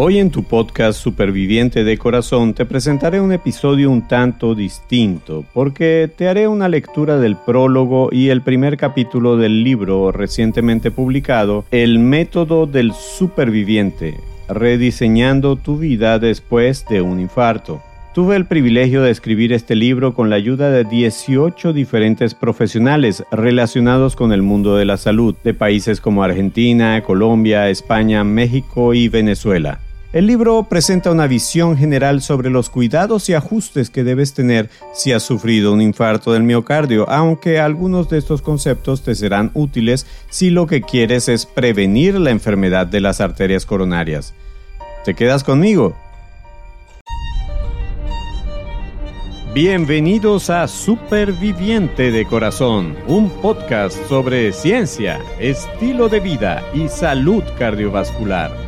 Hoy en tu podcast Superviviente de Corazón te presentaré un episodio un tanto distinto, porque te haré una lectura del prólogo y el primer capítulo del libro recientemente publicado, El método del superviviente, rediseñando tu vida después de un infarto. Tuve el privilegio de escribir este libro con la ayuda de 18 diferentes profesionales relacionados con el mundo de la salud, de países como Argentina, Colombia, España, México y Venezuela. El libro presenta una visión general sobre los cuidados y ajustes que debes tener si has sufrido un infarto del miocardio, aunque algunos de estos conceptos te serán útiles si lo que quieres es prevenir la enfermedad de las arterias coronarias. ¿Te quedas conmigo? Bienvenidos a Superviviente de Corazón, un podcast sobre ciencia, estilo de vida y salud cardiovascular.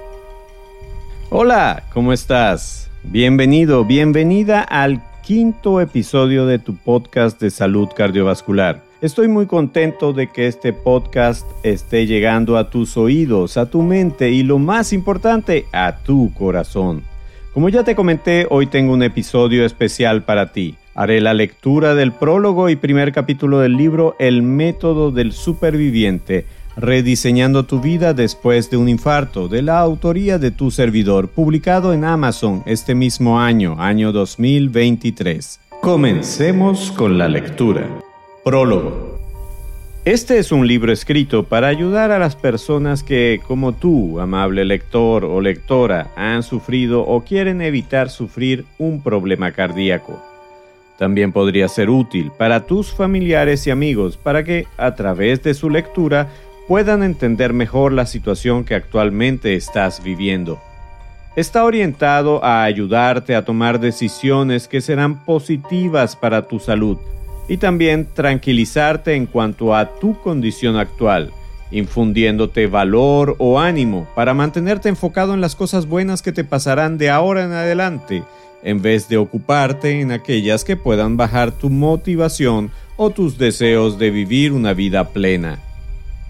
Hola, ¿cómo estás? Bienvenido, bienvenida al quinto episodio de tu podcast de salud cardiovascular. Estoy muy contento de que este podcast esté llegando a tus oídos, a tu mente y lo más importante, a tu corazón. Como ya te comenté, hoy tengo un episodio especial para ti. Haré la lectura del prólogo y primer capítulo del libro El método del superviviente Rediseñando tu vida después de un infarto, de la autoría de tu servidor, publicado en Amazon este mismo año, año 2023. Comencemos con la lectura. Prólogo. Este es un libro escrito para ayudar a las personas que, como tú, amable lector o lectora, han sufrido o quieren evitar sufrir un problema cardíaco. También podría ser útil para tus familiares y amigos para que, a través de su lectura, puedan entender mejor la situación que actualmente estás viviendo. Está orientado a ayudarte a tomar decisiones que serán positivas para tu salud y también tranquilizarte en cuanto a tu condición actual, infundiéndote valor o ánimo para mantenerte enfocado en las cosas buenas que te pasarán de ahora en adelante, en vez de ocuparte en aquellas que puedan bajar tu motivación o tus deseos de vivir una vida plena.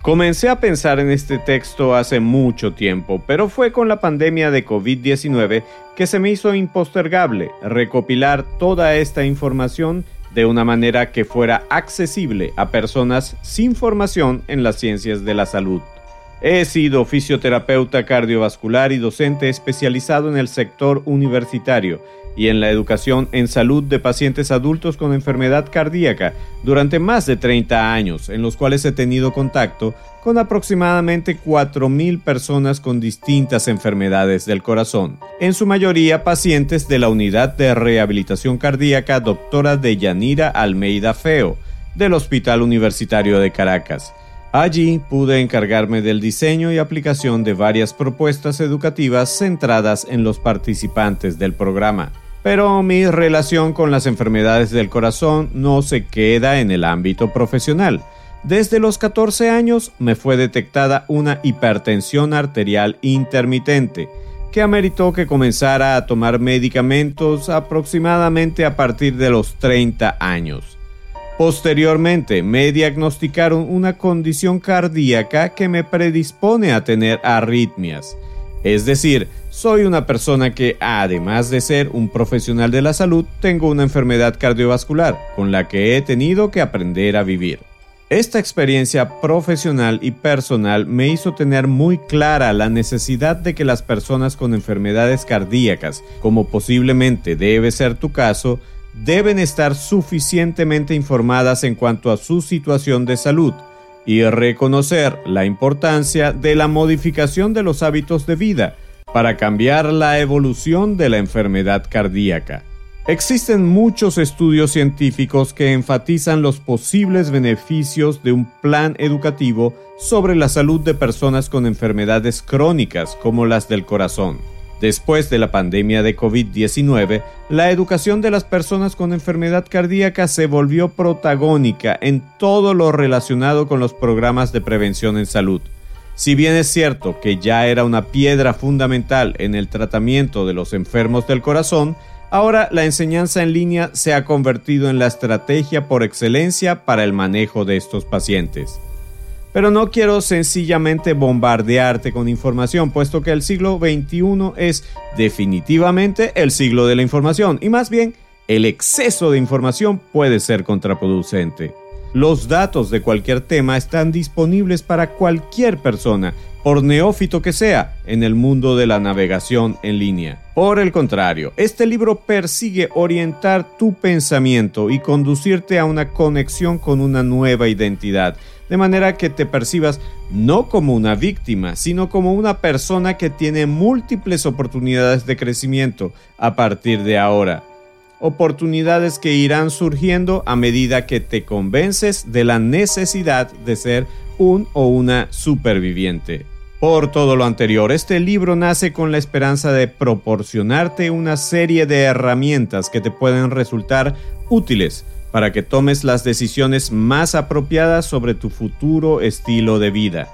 Comencé a pensar en este texto hace mucho tiempo, pero fue con la pandemia de COVID-19 que se me hizo impostergable recopilar toda esta información de una manera que fuera accesible a personas sin formación en las ciencias de la salud. He sido fisioterapeuta cardiovascular y docente especializado en el sector universitario y en la educación en salud de pacientes adultos con enfermedad cardíaca durante más de 30 años, en los cuales he tenido contacto con aproximadamente 4.000 personas con distintas enfermedades del corazón, en su mayoría pacientes de la Unidad de Rehabilitación Cardíaca Doctora Deyanira Almeida Feo, del Hospital Universitario de Caracas Allí pude encargarme del diseño y aplicación de varias propuestas educativas centradas en los participantes del programa. Pero mi relación con las enfermedades del corazón no se queda en el ámbito profesional. Desde los 14 años me fue detectada una hipertensión arterial intermitente, que ameritó que comenzara a tomar medicamentos aproximadamente a partir de los 30 años. Posteriormente me diagnosticaron una condición cardíaca que me predispone a tener arritmias. Es decir, soy una persona que, además de ser un profesional de la salud, tengo una enfermedad cardiovascular con la que he tenido que aprender a vivir. Esta experiencia profesional y personal me hizo tener muy clara la necesidad de que las personas con enfermedades cardíacas, como posiblemente debe ser tu caso, deben estar suficientemente informadas en cuanto a su situación de salud y reconocer la importancia de la modificación de los hábitos de vida para cambiar la evolución de la enfermedad cardíaca. Existen muchos estudios científicos que enfatizan los posibles beneficios de un plan educativo sobre la salud de personas con enfermedades crónicas como las del corazón. Después de la pandemia de COVID-19, la educación de las personas con enfermedad cardíaca se volvió protagónica en todo lo relacionado con los programas de prevención en salud. Si bien es cierto que ya era una piedra fundamental en el tratamiento de los enfermos del corazón, ahora la enseñanza en línea se ha convertido en la estrategia por excelencia para el manejo de estos pacientes. Pero no quiero sencillamente bombardearte con información, puesto que el siglo XXI es definitivamente el siglo de la información, y más bien el exceso de información puede ser contraproducente. Los datos de cualquier tema están disponibles para cualquier persona, por neófito que sea, en el mundo de la navegación en línea. Por el contrario, este libro persigue orientar tu pensamiento y conducirte a una conexión con una nueva identidad de manera que te percibas no como una víctima, sino como una persona que tiene múltiples oportunidades de crecimiento a partir de ahora. Oportunidades que irán surgiendo a medida que te convences de la necesidad de ser un o una superviviente. Por todo lo anterior, este libro nace con la esperanza de proporcionarte una serie de herramientas que te pueden resultar útiles para que tomes las decisiones más apropiadas sobre tu futuro estilo de vida.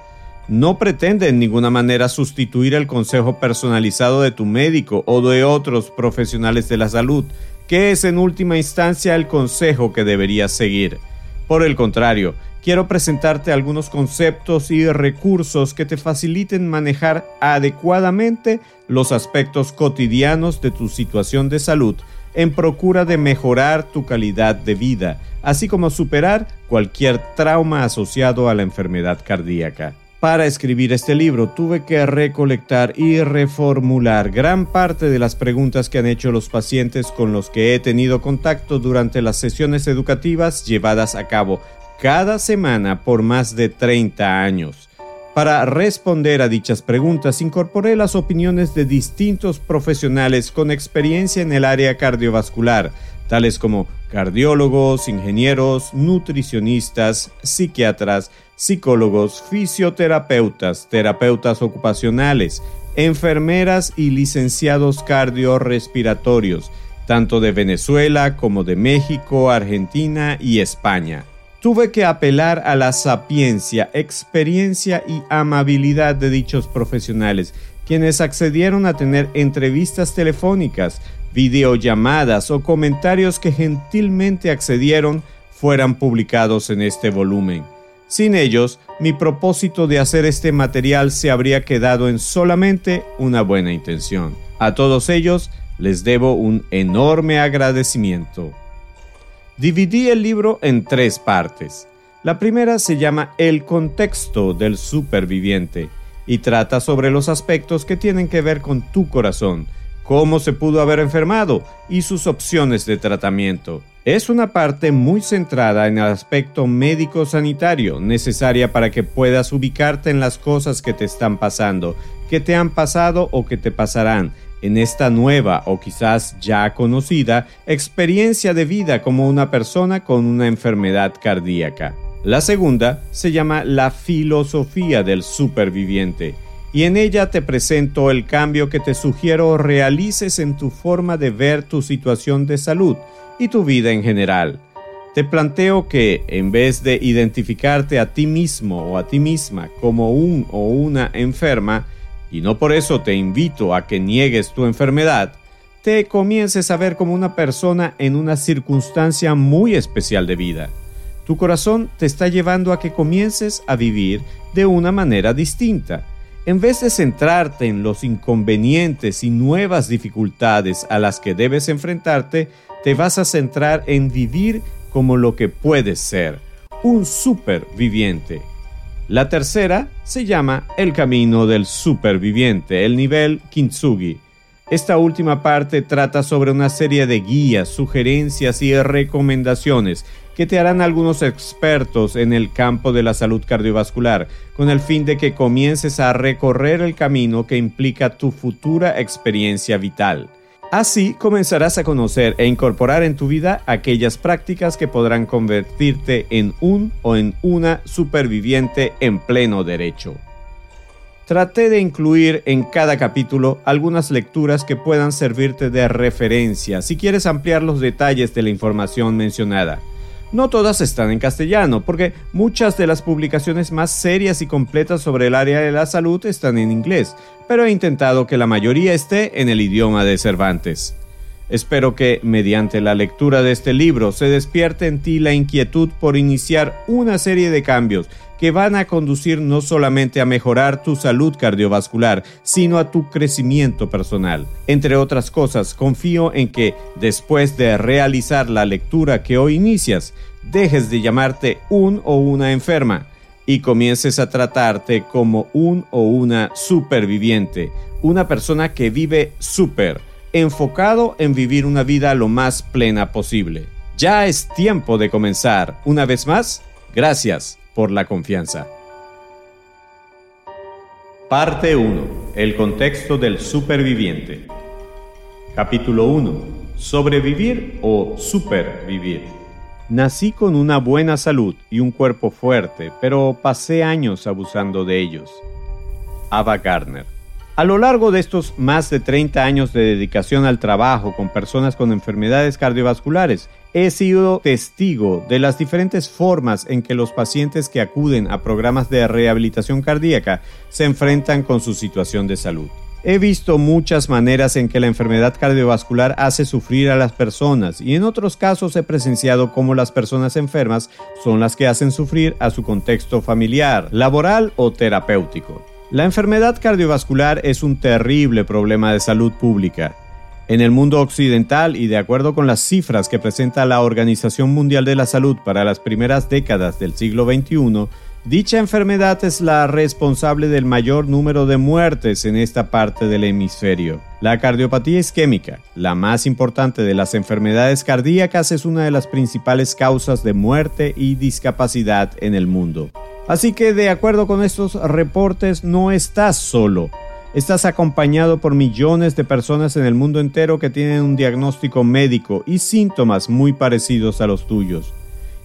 No pretende en ninguna manera sustituir el consejo personalizado de tu médico o de otros profesionales de la salud, que es en última instancia el consejo que deberías seguir. Por el contrario, quiero presentarte algunos conceptos y recursos que te faciliten manejar adecuadamente los aspectos cotidianos de tu situación de salud en procura de mejorar tu calidad de vida, así como superar cualquier trauma asociado a la enfermedad cardíaca. Para escribir este libro tuve que recolectar y reformular gran parte de las preguntas que han hecho los pacientes con los que he tenido contacto durante las sesiones educativas llevadas a cabo cada semana por más de 30 años. Para responder a dichas preguntas, incorporé las opiniones de distintos profesionales con experiencia en el área cardiovascular, tales como cardiólogos, ingenieros, nutricionistas, psiquiatras, psicólogos, fisioterapeutas, terapeutas ocupacionales, enfermeras y licenciados cardiorrespiratorios, tanto de Venezuela como de México, Argentina y España. Tuve que apelar a la sapiencia, experiencia y amabilidad de dichos profesionales, quienes accedieron a tener entrevistas telefónicas, videollamadas o comentarios que gentilmente accedieron fueran publicados en este volumen. Sin ellos, mi propósito de hacer este material se habría quedado en solamente una buena intención. A todos ellos les debo un enorme agradecimiento. Dividí el libro en tres partes. La primera se llama El contexto del superviviente y trata sobre los aspectos que tienen que ver con tu corazón, cómo se pudo haber enfermado y sus opciones de tratamiento. Es una parte muy centrada en el aspecto médico-sanitario, necesaria para que puedas ubicarte en las cosas que te están pasando, que te han pasado o que te pasarán, en esta nueva o quizás ya conocida experiencia de vida como una persona con una enfermedad cardíaca. La segunda se llama la filosofía del superviviente y en ella te presento el cambio que te sugiero realices en tu forma de ver tu situación de salud y tu vida en general. Te planteo que en vez de identificarte a ti mismo o a ti misma como un o una enferma, y no por eso te invito a que niegues tu enfermedad, te comiences a ver como una persona en una circunstancia muy especial de vida. Tu corazón te está llevando a que comiences a vivir de una manera distinta. En vez de centrarte en los inconvenientes y nuevas dificultades a las que debes enfrentarte, te vas a centrar en vivir como lo que puedes ser, un superviviente. La tercera se llama El Camino del Superviviente, el nivel Kintsugi. Esta última parte trata sobre una serie de guías, sugerencias y recomendaciones que te harán algunos expertos en el campo de la salud cardiovascular, con el fin de que comiences a recorrer el camino que implica tu futura experiencia vital. Así comenzarás a conocer e incorporar en tu vida aquellas prácticas que podrán convertirte en un o en una superviviente en pleno derecho. Traté de incluir en cada capítulo algunas lecturas que puedan servirte de referencia si quieres ampliar los detalles de la información mencionada. No todas están en castellano, porque muchas de las publicaciones más serias y completas sobre el área de la salud están en inglés, pero he intentado que la mayoría esté en el idioma de Cervantes. Espero que, mediante la lectura de este libro, se despierte en ti la inquietud por iniciar una serie de cambios que van a conducir no solamente a mejorar tu salud cardiovascular, sino a tu crecimiento personal. Entre otras cosas, confío en que, después de realizar la lectura que hoy inicias, dejes de llamarte un o una enferma y comiences a tratarte como un o una superviviente, una persona que vive súper, enfocado en vivir una vida lo más plena posible. Ya es tiempo de comenzar. Una vez más, gracias por la confianza. Parte 1. El contexto del superviviente. Capítulo 1. Sobrevivir o supervivir. Nací con una buena salud y un cuerpo fuerte, pero pasé años abusando de ellos. Ava Gardner. A lo largo de estos más de 30 años de dedicación al trabajo con personas con enfermedades cardiovasculares, he sido testigo de las diferentes formas en que los pacientes que acuden a programas de rehabilitación cardíaca se enfrentan con su situación de salud. He visto muchas maneras en que la enfermedad cardiovascular hace sufrir a las personas y en otros casos he presenciado cómo las personas enfermas son las que hacen sufrir a su contexto familiar, laboral o terapéutico. La enfermedad cardiovascular es un terrible problema de salud pública. En el mundo occidental y de acuerdo con las cifras que presenta la Organización Mundial de la Salud para las primeras décadas del siglo XXI, dicha enfermedad es la responsable del mayor número de muertes en esta parte del hemisferio. La cardiopatía isquémica, la más importante de las enfermedades cardíacas, es una de las principales causas de muerte y discapacidad en el mundo. Así que de acuerdo con estos reportes no estás solo. Estás acompañado por millones de personas en el mundo entero que tienen un diagnóstico médico y síntomas muy parecidos a los tuyos.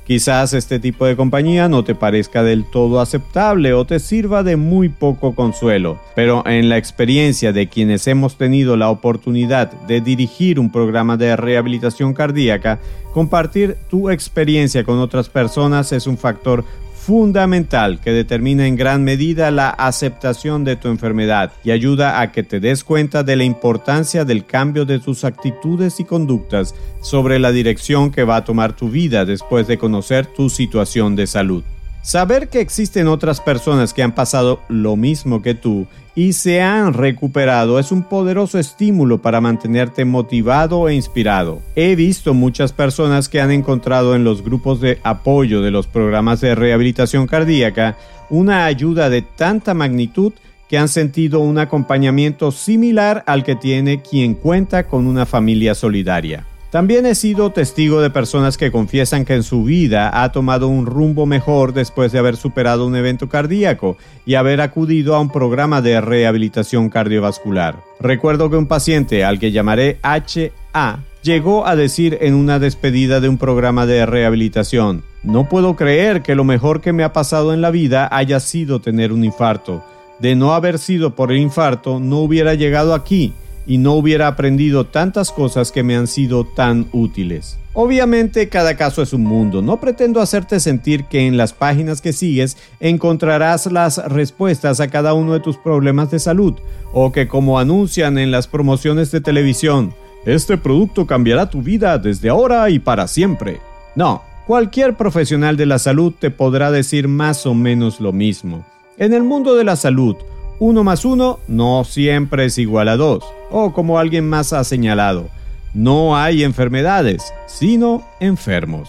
Quizás este tipo de compañía no te parezca del todo aceptable o te sirva de muy poco consuelo, pero en la experiencia de quienes hemos tenido la oportunidad de dirigir un programa de rehabilitación cardíaca, compartir tu experiencia con otras personas es un factor fundamental que determina en gran medida la aceptación de tu enfermedad y ayuda a que te des cuenta de la importancia del cambio de tus actitudes y conductas sobre la dirección que va a tomar tu vida después de conocer tu situación de salud. Saber que existen otras personas que han pasado lo mismo que tú y se han recuperado es un poderoso estímulo para mantenerte motivado e inspirado. He visto muchas personas que han encontrado en los grupos de apoyo de los programas de rehabilitación cardíaca una ayuda de tanta magnitud que han sentido un acompañamiento similar al que tiene quien cuenta con una familia solidaria. También he sido testigo de personas que confiesan que en su vida ha tomado un rumbo mejor después de haber superado un evento cardíaco y haber acudido a un programa de rehabilitación cardiovascular. Recuerdo que un paciente al que llamaré HA llegó a decir en una despedida de un programa de rehabilitación, no puedo creer que lo mejor que me ha pasado en la vida haya sido tener un infarto. De no haber sido por el infarto, no hubiera llegado aquí y no hubiera aprendido tantas cosas que me han sido tan útiles. Obviamente cada caso es un mundo, no pretendo hacerte sentir que en las páginas que sigues encontrarás las respuestas a cada uno de tus problemas de salud, o que como anuncian en las promociones de televisión, este producto cambiará tu vida desde ahora y para siempre. No, cualquier profesional de la salud te podrá decir más o menos lo mismo. En el mundo de la salud, 1 más 1 no siempre es igual a 2, o como alguien más ha señalado, no hay enfermedades, sino enfermos.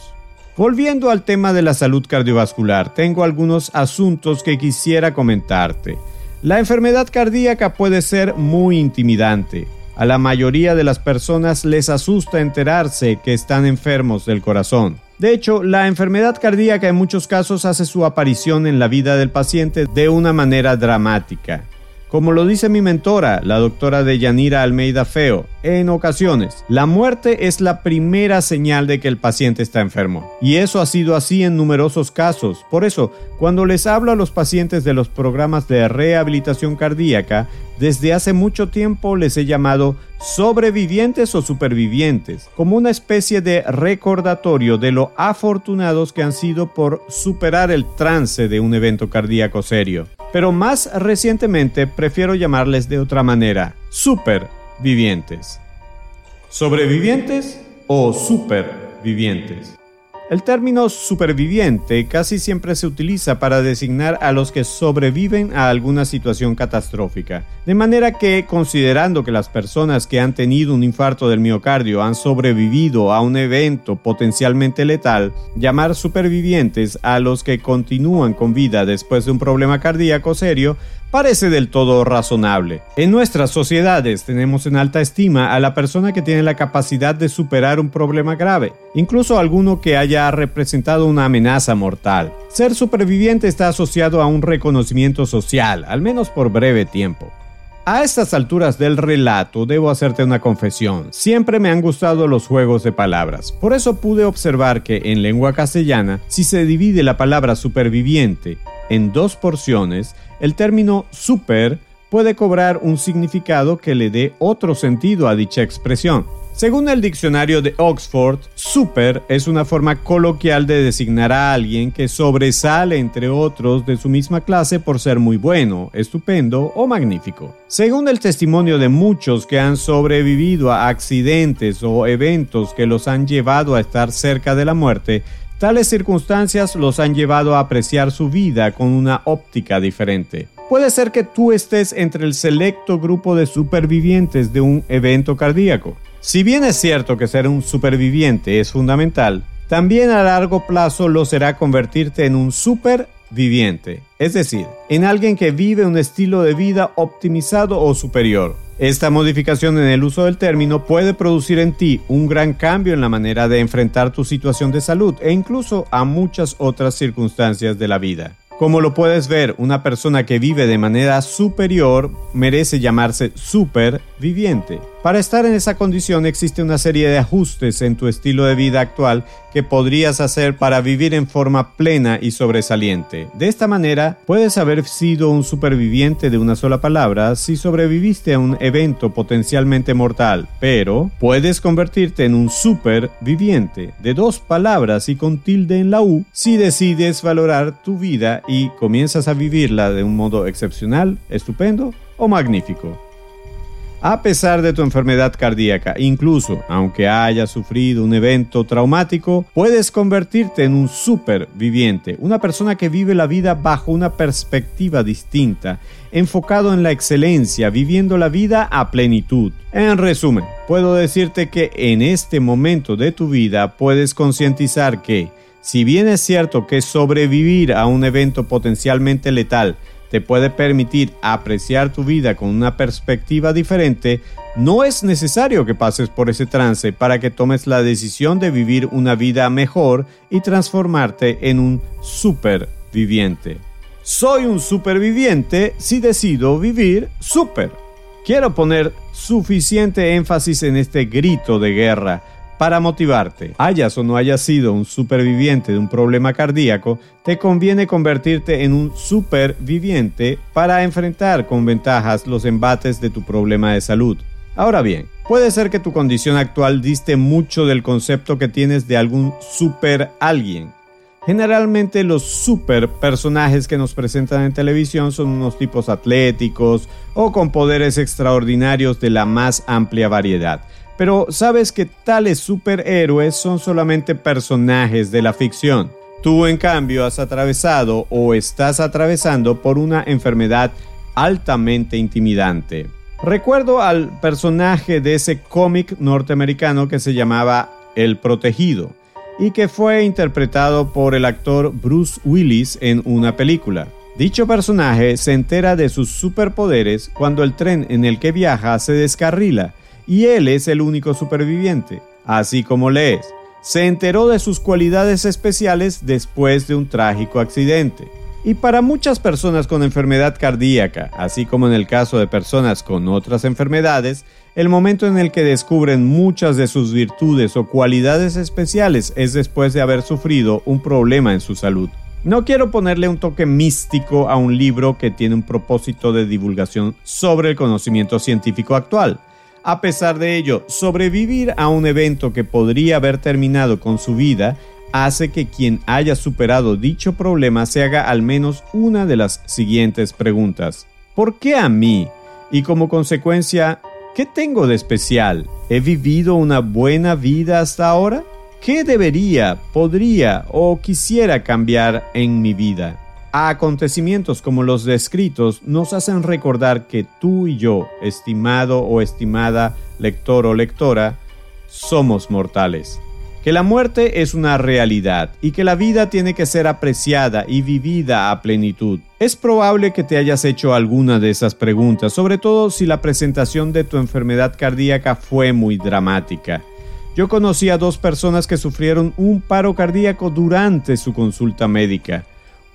Volviendo al tema de la salud cardiovascular, tengo algunos asuntos que quisiera comentarte. La enfermedad cardíaca puede ser muy intimidante. A la mayoría de las personas les asusta enterarse que están enfermos del corazón. De hecho, la enfermedad cardíaca en muchos casos hace su aparición en la vida del paciente de una manera dramática. Como lo dice mi mentora, la doctora Deyanira Almeida Feo, en ocasiones, la muerte es la primera señal de que el paciente está enfermo. Y eso ha sido así en numerosos casos. Por eso, cuando les hablo a los pacientes de los programas de rehabilitación cardíaca, desde hace mucho tiempo les he llamado sobrevivientes o supervivientes, como una especie de recordatorio de lo afortunados que han sido por superar el trance de un evento cardíaco serio pero más recientemente prefiero llamarles de otra manera, supervivientes. ¿Sobrevivientes o supervivientes? El término superviviente casi siempre se utiliza para designar a los que sobreviven a alguna situación catastrófica, de manera que, considerando que las personas que han tenido un infarto del miocardio han sobrevivido a un evento potencialmente letal, llamar supervivientes a los que continúan con vida después de un problema cardíaco serio parece del todo razonable. En nuestras sociedades tenemos en alta estima a la persona que tiene la capacidad de superar un problema grave, incluso alguno que haya representado una amenaza mortal. Ser superviviente está asociado a un reconocimiento social, al menos por breve tiempo. A estas alturas del relato debo hacerte una confesión. Siempre me han gustado los juegos de palabras. Por eso pude observar que en lengua castellana, si se divide la palabra superviviente en dos porciones, el término super puede cobrar un significado que le dé otro sentido a dicha expresión. Según el diccionario de Oxford, super es una forma coloquial de designar a alguien que sobresale entre otros de su misma clase por ser muy bueno, estupendo o magnífico. Según el testimonio de muchos que han sobrevivido a accidentes o eventos que los han llevado a estar cerca de la muerte, Tales circunstancias los han llevado a apreciar su vida con una óptica diferente. Puede ser que tú estés entre el selecto grupo de supervivientes de un evento cardíaco. Si bien es cierto que ser un superviviente es fundamental, también a largo plazo lo será convertirte en un superviviente, es decir, en alguien que vive un estilo de vida optimizado o superior. Esta modificación en el uso del término puede producir en ti un gran cambio en la manera de enfrentar tu situación de salud e incluso a muchas otras circunstancias de la vida. Como lo puedes ver, una persona que vive de manera superior merece llamarse superviviente. Para estar en esa condición existe una serie de ajustes en tu estilo de vida actual que podrías hacer para vivir en forma plena y sobresaliente. De esta manera, puedes haber sido un superviviente de una sola palabra si sobreviviste a un evento potencialmente mortal, pero puedes convertirte en un superviviente de dos palabras y con tilde en la U si decides valorar tu vida y comienzas a vivirla de un modo excepcional, estupendo o magnífico. A pesar de tu enfermedad cardíaca, incluso aunque hayas sufrido un evento traumático, puedes convertirte en un superviviente, una persona que vive la vida bajo una perspectiva distinta, enfocado en la excelencia, viviendo la vida a plenitud. En resumen, puedo decirte que en este momento de tu vida puedes concientizar que, si bien es cierto que sobrevivir a un evento potencialmente letal te puede permitir apreciar tu vida con una perspectiva diferente, no es necesario que pases por ese trance para que tomes la decisión de vivir una vida mejor y transformarte en un superviviente. Soy un superviviente si decido vivir super. Quiero poner suficiente énfasis en este grito de guerra para motivarte. Hayas o no hayas sido un superviviente de un problema cardíaco, te conviene convertirte en un superviviente para enfrentar con ventajas los embates de tu problema de salud. Ahora bien, puede ser que tu condición actual diste mucho del concepto que tienes de algún super alguien. Generalmente los super personajes que nos presentan en televisión son unos tipos atléticos o con poderes extraordinarios de la más amplia variedad. Pero sabes que tales superhéroes son solamente personajes de la ficción. Tú en cambio has atravesado o estás atravesando por una enfermedad altamente intimidante. Recuerdo al personaje de ese cómic norteamericano que se llamaba El Protegido y que fue interpretado por el actor Bruce Willis en una película. Dicho personaje se entera de sus superpoderes cuando el tren en el que viaja se descarrila y él es el único superviviente, así como lees. Se enteró de sus cualidades especiales después de un trágico accidente. Y para muchas personas con enfermedad cardíaca, así como en el caso de personas con otras enfermedades, el momento en el que descubren muchas de sus virtudes o cualidades especiales es después de haber sufrido un problema en su salud. No quiero ponerle un toque místico a un libro que tiene un propósito de divulgación sobre el conocimiento científico actual. A pesar de ello, sobrevivir a un evento que podría haber terminado con su vida hace que quien haya superado dicho problema se haga al menos una de las siguientes preguntas. ¿Por qué a mí? Y como consecuencia, ¿qué tengo de especial? ¿He vivido una buena vida hasta ahora? ¿Qué debería, podría o quisiera cambiar en mi vida? A acontecimientos como los descritos nos hacen recordar que tú y yo, estimado o estimada lector o lectora, somos mortales que la muerte es una realidad y que la vida tiene que ser apreciada y vivida a plenitud. Es probable que te hayas hecho alguna de esas preguntas, sobre todo si la presentación de tu enfermedad cardíaca fue muy dramática. Yo conocí a dos personas que sufrieron un paro cardíaco durante su consulta médica.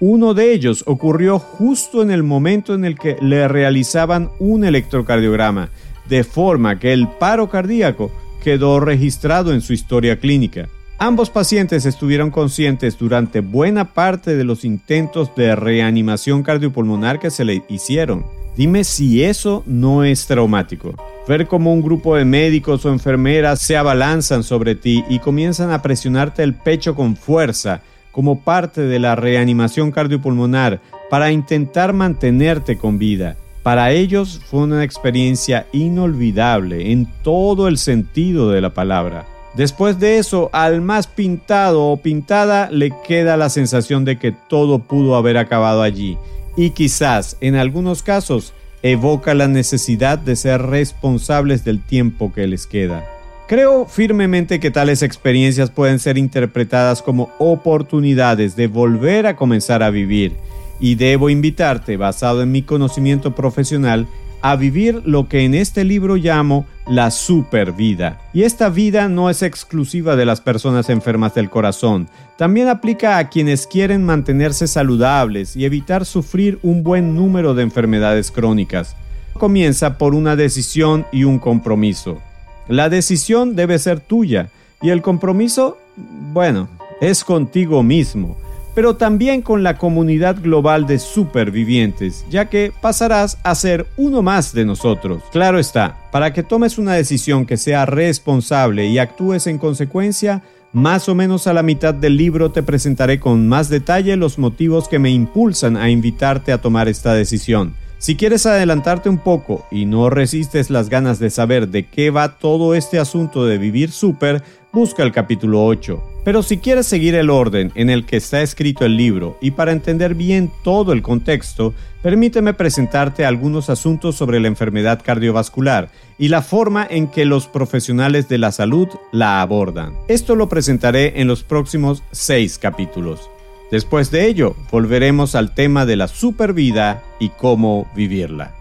Uno de ellos ocurrió justo en el momento en el que le realizaban un electrocardiograma, de forma que el paro cardíaco quedó registrado en su historia clínica. Ambos pacientes estuvieron conscientes durante buena parte de los intentos de reanimación cardiopulmonar que se le hicieron. Dime si eso no es traumático. Ver cómo un grupo de médicos o enfermeras se abalanzan sobre ti y comienzan a presionarte el pecho con fuerza como parte de la reanimación cardiopulmonar para intentar mantenerte con vida. Para ellos fue una experiencia inolvidable en todo el sentido de la palabra. Después de eso, al más pintado o pintada le queda la sensación de que todo pudo haber acabado allí y quizás en algunos casos evoca la necesidad de ser responsables del tiempo que les queda. Creo firmemente que tales experiencias pueden ser interpretadas como oportunidades de volver a comenzar a vivir y debo invitarte, basado en mi conocimiento profesional, a vivir lo que en este libro llamo la super vida. Y esta vida no es exclusiva de las personas enfermas del corazón, también aplica a quienes quieren mantenerse saludables y evitar sufrir un buen número de enfermedades crónicas. Comienza por una decisión y un compromiso. La decisión debe ser tuya y el compromiso, bueno, es contigo mismo pero también con la comunidad global de supervivientes, ya que pasarás a ser uno más de nosotros. Claro está, para que tomes una decisión que sea responsable y actúes en consecuencia, más o menos a la mitad del libro te presentaré con más detalle los motivos que me impulsan a invitarte a tomar esta decisión. Si quieres adelantarte un poco y no resistes las ganas de saber de qué va todo este asunto de vivir súper, busca el capítulo 8. Pero si quieres seguir el orden en el que está escrito el libro y para entender bien todo el contexto, permíteme presentarte algunos asuntos sobre la enfermedad cardiovascular y la forma en que los profesionales de la salud la abordan. Esto lo presentaré en los próximos seis capítulos. Después de ello, volveremos al tema de la supervida y cómo vivirla.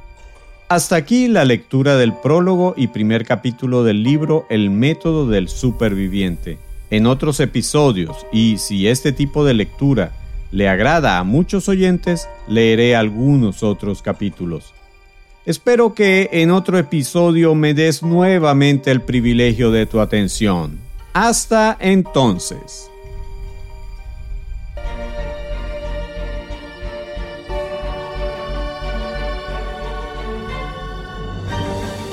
Hasta aquí la lectura del prólogo y primer capítulo del libro El método del superviviente. En otros episodios, y si este tipo de lectura le agrada a muchos oyentes, leeré algunos otros capítulos. Espero que en otro episodio me des nuevamente el privilegio de tu atención. Hasta entonces.